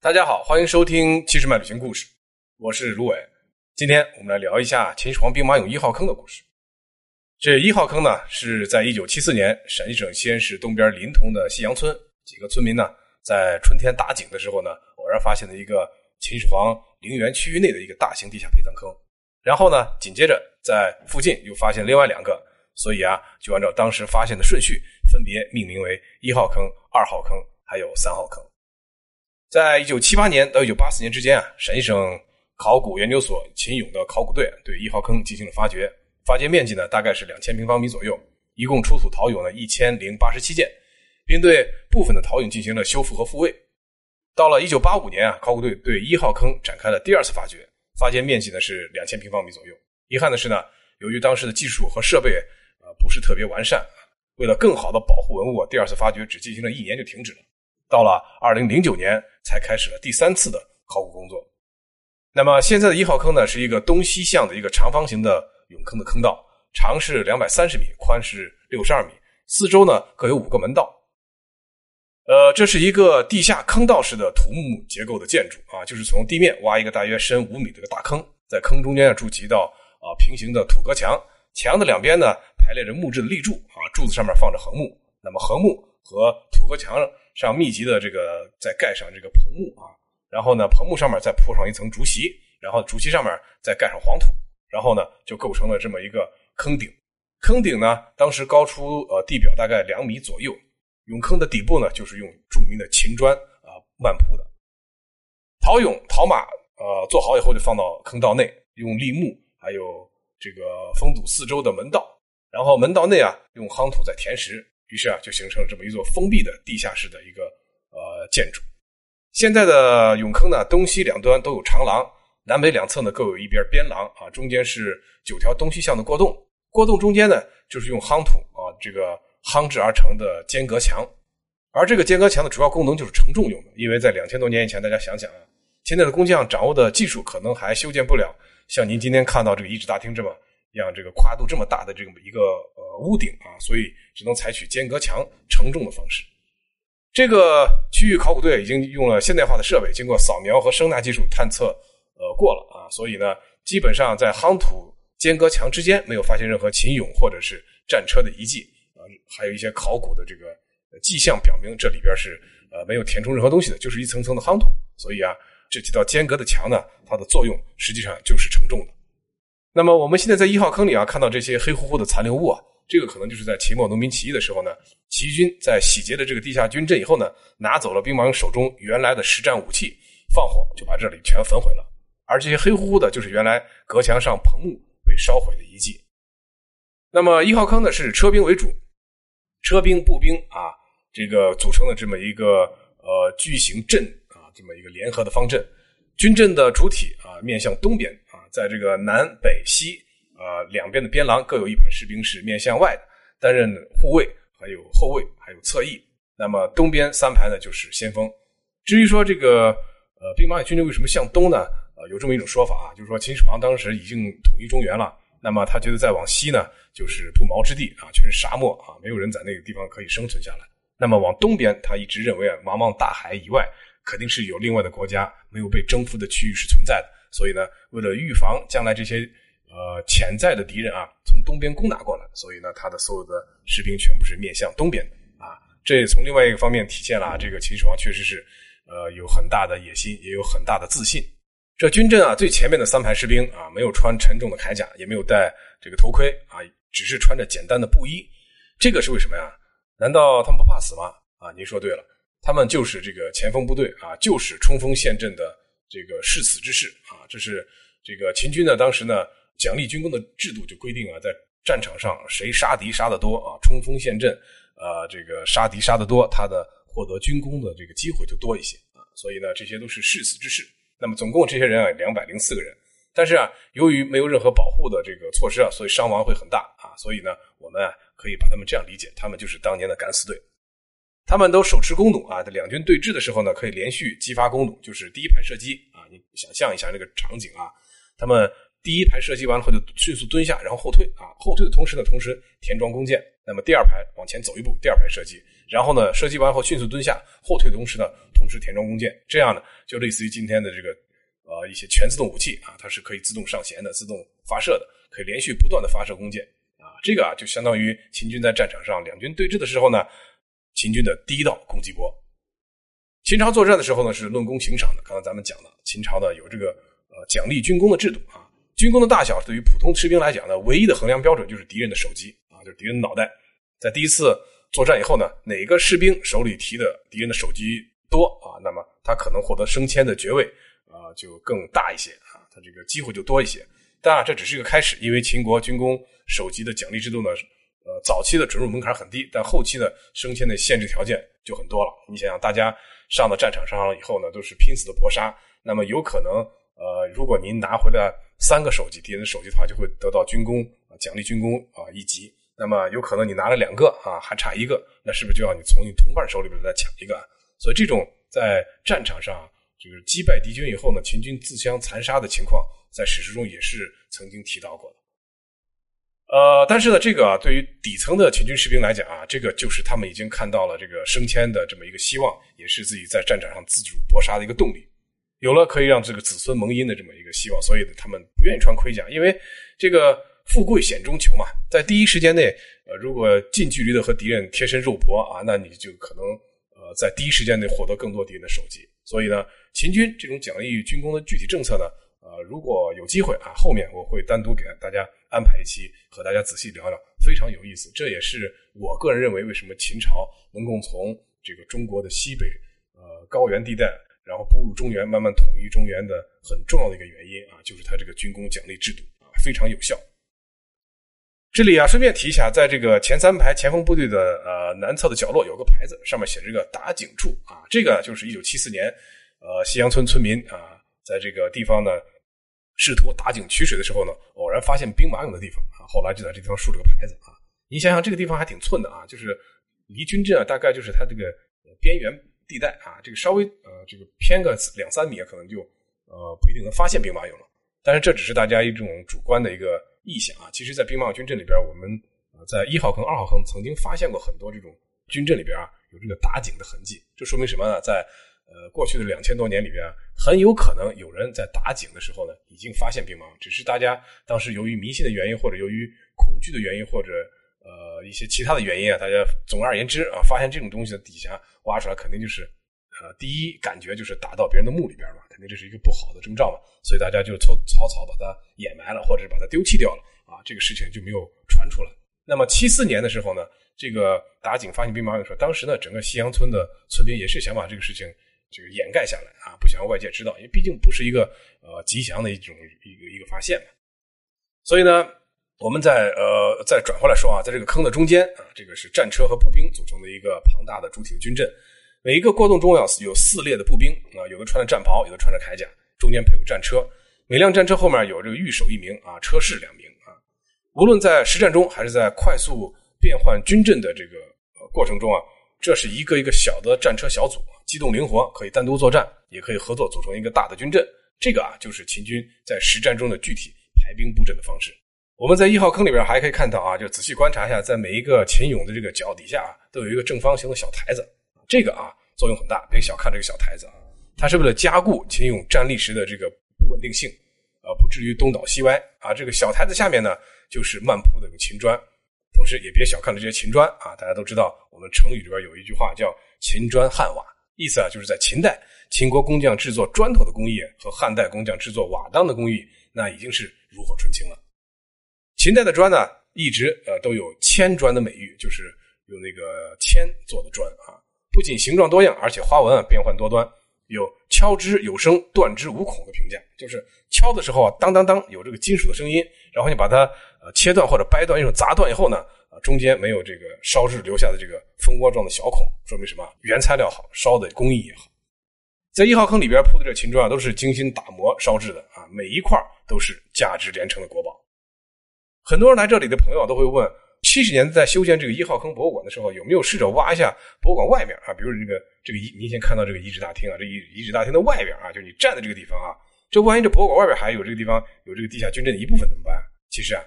大家好，欢迎收听《七十迈旅行故事》，我是卢伟。今天我们来聊一下秦始皇兵马俑一号坑的故事。这一号坑呢，是在一九七四年陕西省西安市东边临潼的西杨村几个村民呢，在春天打井的时候呢，偶然发现了一个秦始皇陵园区域内的一个大型地下陪葬坑。然后呢，紧接着在附近又发现另外两个，所以啊，就按照当时发现的顺序，分别命名为一号坑、二号坑，还有三号坑。在一九七八年到一九八四年之间啊，陕西省考古研究所秦俑的考古队对一号坑进行了发掘。发掘面积呢，大概是两千平方米左右，一共出土陶俑呢一千零八十七件，并对部分的陶俑进行了修复和复位。到了一九八五年啊，考古队对一号坑展开了第二次发掘，发掘面积呢是两千平方米左右。遗憾的是呢，由于当时的技术和设备啊不是特别完善，为了更好的保护文物，第二次发掘只进行了一年就停止了。到了二零零九年才开始了第三次的考古工作。那么现在的一号坑呢，是一个东西向的一个长方形的。俑坑的坑道长是两百三十米，宽是六十二米，四周呢各有五个门道。呃，这是一个地下坑道式的土木结构的建筑啊，就是从地面挖一个大约深五米的一个大坑，在坑中间筑起一道啊平行的土隔墙，墙的两边呢排列着木质的立柱啊，柱子上面放着横木，那么横木和土隔墙上密集的这个再盖上这个棚木啊，然后呢棚木上面再铺上一层竹席，然后竹席上面再盖上黄土。然后呢，就构成了这么一个坑顶。坑顶呢，当时高出呃地表大概两米左右。俑坑的底部呢，就是用著名的秦砖啊漫铺的。陶俑、陶马呃做好以后，就放到坑道内，用立木还有这个封堵四周的门道。然后门道内啊，用夯土再填实，于是啊，就形成了这么一座封闭的地下室的一个呃建筑。现在的俑坑呢，东西两端都有长廊。南北两侧呢各有一边边廊啊，中间是九条东西向的过洞，过洞中间呢就是用夯土啊这个夯制而成的间隔墙，而这个间隔墙的主要功能就是承重用的，因为在两千多年以前，大家想想啊，现在的工匠掌握的技术可能还修建不了像您今天看到这个遗址大厅这么样这个跨度这么大的这么一个呃屋顶啊，所以只能采取间隔墙承重的方式。这个区域考古队已经用了现代化的设备，经过扫描和声纳技术探测。呃，过了啊，所以呢，基本上在夯土间隔墙之间没有发现任何秦俑或者是战车的遗迹啊，还有一些考古的这个迹象表明这里边是呃没有填充任何东西的，就是一层层的夯土。所以啊，这几道间隔的墙呢，它的作用实际上就是承重的。那么我们现在在一号坑里啊，看到这些黑乎乎的残留物啊，这个可能就是在秦末农民起义的时候呢，起义军在洗劫了这个地下军阵以后呢，拿走了兵马俑手中原来的实战武器，放火就把这里全焚毁了。而这些黑乎乎的，就是原来隔墙上棚木被烧毁的遗迹。那么一号坑呢，是车兵为主，车兵、步兵啊，这个组成的这么一个呃巨型阵啊，这么一个联合的方阵。军阵的主体啊，面向东边，在这个南北西啊两边的边廊各有一排士兵是面向外的，担任护卫，还有后卫，还有侧翼。那么东边三排呢，就是先锋。至于说这个呃兵马俑军队为什么向东呢？呃，有这么一种说法啊，就是说秦始皇当时已经统一中原了，那么他觉得再往西呢，就是不毛之地啊，全是沙漠啊，没有人在那个地方可以生存下来。那么往东边，他一直认为啊，茫茫大海以外，肯定是有另外的国家没有被征服的区域是存在的。所以呢，为了预防将来这些呃潜在的敌人啊从东边攻打过来，所以呢，他的所有的士兵全部是面向东边的啊。这也从另外一个方面体现了这个秦始皇确实是呃有很大的野心，也有很大的自信。这军阵啊，最前面的三排士兵啊，没有穿沉重的铠甲，也没有戴这个头盔啊，只是穿着简单的布衣。这个是为什么呀？难道他们不怕死吗？啊，您说对了，他们就是这个前锋部队啊，就是冲锋陷阵的这个誓死之士啊。这是这个秦军呢，当时呢奖励军功的制度就规定啊，在战场上谁杀敌杀得多啊，冲锋陷阵啊，这个杀敌杀得多，他的获得军功的这个机会就多一些啊。所以呢，这些都是誓死之士。那么总共这些人啊，两百零四个人，但是啊，由于没有任何保护的这个措施啊，所以伤亡会很大啊。所以呢，我们啊可以把他们这样理解，他们就是当年的敢死队。他们都手持弓弩啊，两军对峙的时候呢，可以连续激发弓弩，就是第一排射击啊。你想象一下这个场景啊，他们第一排射击完了后就迅速蹲下，然后后退啊，后退的同时呢，同时填装弓箭。那么第二排往前走一步，第二排射击，然后呢，射击完后迅速蹲下，后退的同时呢，同时填装弓箭。这样呢，就类似于今天的这个呃一些全自动武器啊，它是可以自动上弦的、自动发射的，可以连续不断的发射弓箭啊。这个啊，就相当于秦军在战场上两军对峙的时候呢，秦军的第一道攻击波。秦朝作战的时候呢，是论功行赏的。刚才咱们讲了，秦朝呢有这个呃奖励军功的制度啊。军功的大小对于普通士兵来讲呢，唯一的衡量标准就是敌人的首级啊，就是敌人的脑袋。在第一次作战以后呢，哪个士兵手里提的敌人的首级多啊，那么他可能获得升迁的爵位啊就更大一些啊，他这个机会就多一些。当然这只是一个开始，因为秦国军功首级的奖励制度呢，呃，早期的准入门槛很低，但后期呢升迁的限制条件就很多了。你想想，大家上到战场上了以后呢，都是拼死的搏杀，那么有可能呃，如果您拿回来。三个手机敌人的手机的话，就会得到军功啊，奖励军功啊一级。那么有可能你拿了两个啊，还差一个，那是不是就要你从你同伴手里边再抢一个？所以这种在战场上就是击败敌军以后呢，秦军自相残杀的情况，在史书中也是曾经提到过的。呃，但是呢，这个啊，对于底层的秦军士兵来讲啊，这个就是他们已经看到了这个升迁的这么一个希望，也是自己在战场上自主搏杀的一个动力。有了可以让这个子孙蒙荫的这么一个希望，所以呢，他们不愿意穿盔甲，因为这个富贵险中求嘛，在第一时间内，呃，如果近距离的和敌人贴身肉搏啊，那你就可能呃在第一时间内获得更多敌人的首级。所以呢，秦军这种奖励军功的具体政策呢，呃，如果有机会啊，后面我会单独给大家安排一期和大家仔细聊聊，非常有意思。这也是我个人认为为什么秦朝能够从这个中国的西北呃高原地带。然后步入中原，慢慢统一中原的很重要的一个原因啊，就是他这个军功奖励制度啊非常有效。这里啊，顺便提一下，在这个前三排前锋部队的呃南侧的角落有个牌子，上面写着个打井处啊，这个就是一九七四年呃西阳村村民啊在这个地方呢试图打井取水的时候呢，偶然发现兵马俑的地方啊，后来就在这地方竖了个牌子啊。你想想这个地方还挺寸的啊，就是离军阵啊大概就是它这个边缘。地带啊，这个稍微呃，这个偏个两三米，可能就呃不一定能发现兵马俑了。但是这只是大家一种主观的一个臆想啊。其实，在兵马俑军阵里边，我们呃在一号坑、二号坑曾经发现过很多这种军阵里边啊有这个打井的痕迹。这说明什么呢？在呃过去的两千多年里边，很有可能有人在打井的时候呢已经发现兵马俑，只是大家当时由于迷信的原因，或者由于恐惧的原因，或者呃一些其他的原因啊，大家总而言之啊，发现这种东西的底下。挖出来肯定就是，呃，第一感觉就是打到别人的墓里边嘛，肯定这是一个不好的征兆嘛，所以大家就草草草把它掩埋了，或者是把它丢弃掉了啊，这个事情就没有传出来。那么七四年的时候呢，这个打井发现兵马俑的时候，当时呢，整个西洋村的村民也是想把这个事情这个掩盖下来啊，不想让外界知道，因为毕竟不是一个呃吉祥的一种一个一个发现嘛。所以呢，我们在呃再转回来说啊，在这个坑的中间啊，这个是战车和步兵组成的一个庞大的主体的军阵。每一个过洞中要有四列的步兵啊，有的穿着战袍，有的穿着铠甲，中间配有战车。每辆战车后面有这个御手一名啊，车士两名啊。无论在实战中还是在快速变换军阵的这个过程中啊，这是一个一个小的战车小组，机动灵活，可以单独作战，也可以合作组成一个大的军阵。这个啊，就是秦军在实战中的具体排兵布阵的方式。我们在一号坑里边还可以看到啊，就仔细观察一下，在每一个秦俑的这个脚底下啊，都有一个正方形的小台子。这个啊作用很大，别小看这个小台子啊，它是为了加固秦俑站立时的这个不稳定性，啊，不至于东倒西歪啊。这个小台子下面呢，就是漫铺的这个秦砖，同时也别小看了这些秦砖啊。大家都知道，我们成语里边有一句话叫“秦砖汉瓦”，意思啊，就是在秦代，秦国工匠制作砖头的工艺和汉代工匠制作瓦当的工艺，那已经是炉火纯青了。秦代的砖呢，一直呃都有铅砖的美誉，就是用那个铅做的砖啊。不仅形状多样，而且花纹啊变幻多端，有敲之有声、断之无孔的评价。就是敲的时候啊，当当当，有这个金属的声音，然后你把它呃切断或者掰断，用砸断以后呢，啊中间没有这个烧制留下的这个蜂窝状的小孔，说明什么？原材料好，烧的工艺也好。在一号坑里边铺的这秦砖啊，都是精心打磨烧制的啊，每一块都是价值连城的国宝。很多人来这里的朋友都会问。七十年代在修建这个一号坑博物馆的时候，有没有试着挖一下博物馆外面啊？比如这个这个遗，您先看到这个遗址大厅啊，这遗遗址大厅的外边啊，就是你站的这个地方啊，这万一这博物馆外边还有这个地方有这个地下军阵的一部分怎么办？其实啊，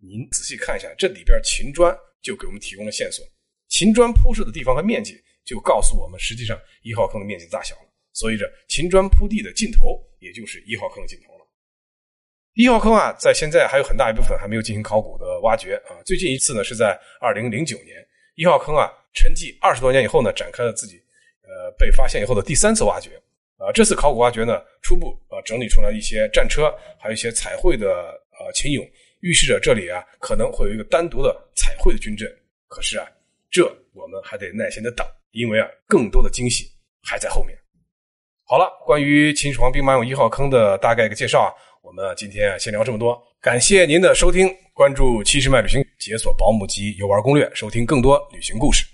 您仔细看一下，这里边秦砖就给我们提供了线索。秦砖铺设的地方和面积就告诉我们，实际上一号坑的面积大小了。所以这秦砖铺地的尽头，也就是一号坑的尽头了。一号坑啊，在现在还有很大一部分还没有进行考古的挖掘啊。最近一次呢，是在二零零九年，一号坑啊沉寂二十多年以后呢，展开了自己呃被发现以后的第三次挖掘啊。这次考古挖掘呢，初步啊整理出来一些战车，还有一些彩绘的呃秦俑，预示着这里啊可能会有一个单独的彩绘的军阵。可是啊，这我们还得耐心的等，因为啊更多的惊喜还在后面。好了，关于秦始皇兵马俑一号坑的大概一个介绍啊。我们今天先聊这么多，感谢您的收听，关注七十迈旅行，解锁保姆级游玩攻略，收听更多旅行故事。